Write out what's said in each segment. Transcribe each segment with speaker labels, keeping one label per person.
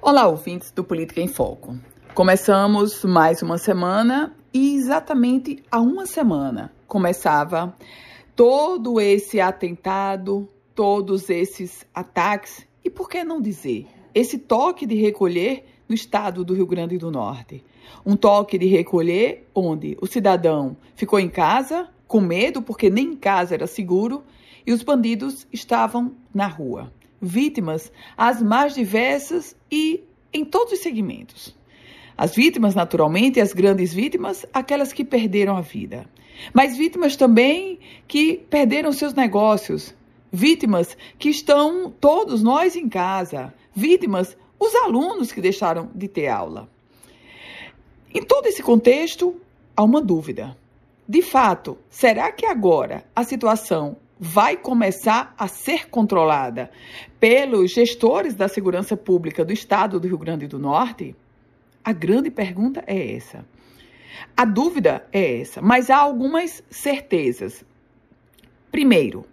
Speaker 1: Olá, ouvintes do Política em Foco. Começamos mais uma semana e exatamente há uma semana começava todo esse atentado, todos esses ataques e por que não dizer, esse toque de recolher no estado do Rio Grande do Norte. Um toque de recolher onde o cidadão ficou em casa com medo porque nem em casa era seguro e os bandidos estavam na rua vítimas as mais diversas e em todos os segmentos. As vítimas, naturalmente, as grandes vítimas, aquelas que perderam a vida. Mas vítimas também que perderam seus negócios. Vítimas que estão todos nós em casa. Vítimas, os alunos que deixaram de ter aula. Em todo esse contexto, há uma dúvida. De fato, será que agora a situação vai começar a ser controlada pelos gestores da segurança pública do estado do Rio Grande do Norte? A grande pergunta é essa. A dúvida é essa, mas há algumas certezas. Primeiro,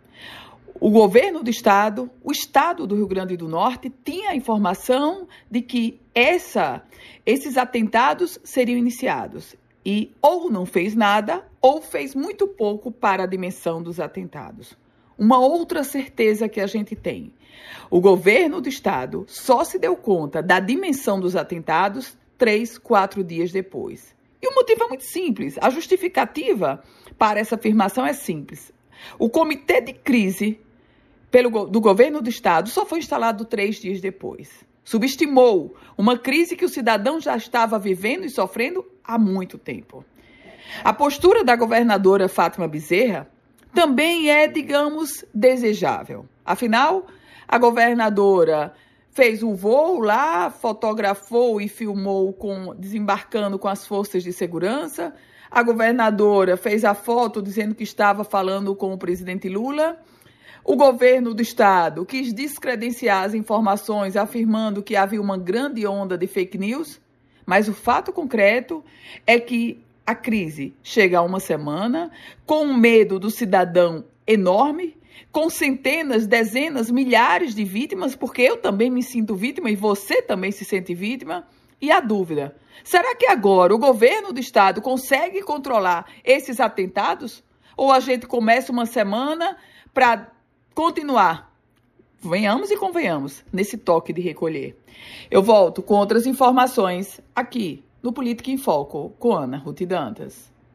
Speaker 1: o governo do estado, o estado do Rio Grande do Norte, tinha a informação de que essa, esses atentados seriam iniciados e ou não fez nada ou fez muito pouco para a dimensão dos atentados. Uma outra certeza que a gente tem: o governo do estado só se deu conta da dimensão dos atentados três, quatro dias depois. E o motivo é muito simples. A justificativa para essa afirmação é simples. O comitê de crise pelo, do governo do estado só foi instalado três dias depois. Subestimou uma crise que o cidadão já estava vivendo e sofrendo há muito tempo. A postura da governadora Fátima Bezerra também é, digamos, desejável. Afinal, a governadora fez um voo lá, fotografou e filmou com desembarcando com as forças de segurança. A governadora fez a foto dizendo que estava falando com o presidente Lula. O governo do estado quis descredenciar as informações, afirmando que havia uma grande onda de fake news. Mas o fato concreto é que a crise chega a uma semana, com um medo do cidadão enorme, com centenas, dezenas, milhares de vítimas, porque eu também me sinto vítima e você também se sente vítima. E a dúvida: será que agora o governo do estado consegue controlar esses atentados? Ou a gente começa uma semana para continuar venhamos e convenhamos nesse toque de recolher. Eu volto com outras informações aqui no Política em Foco com Ana Ruth Dantas.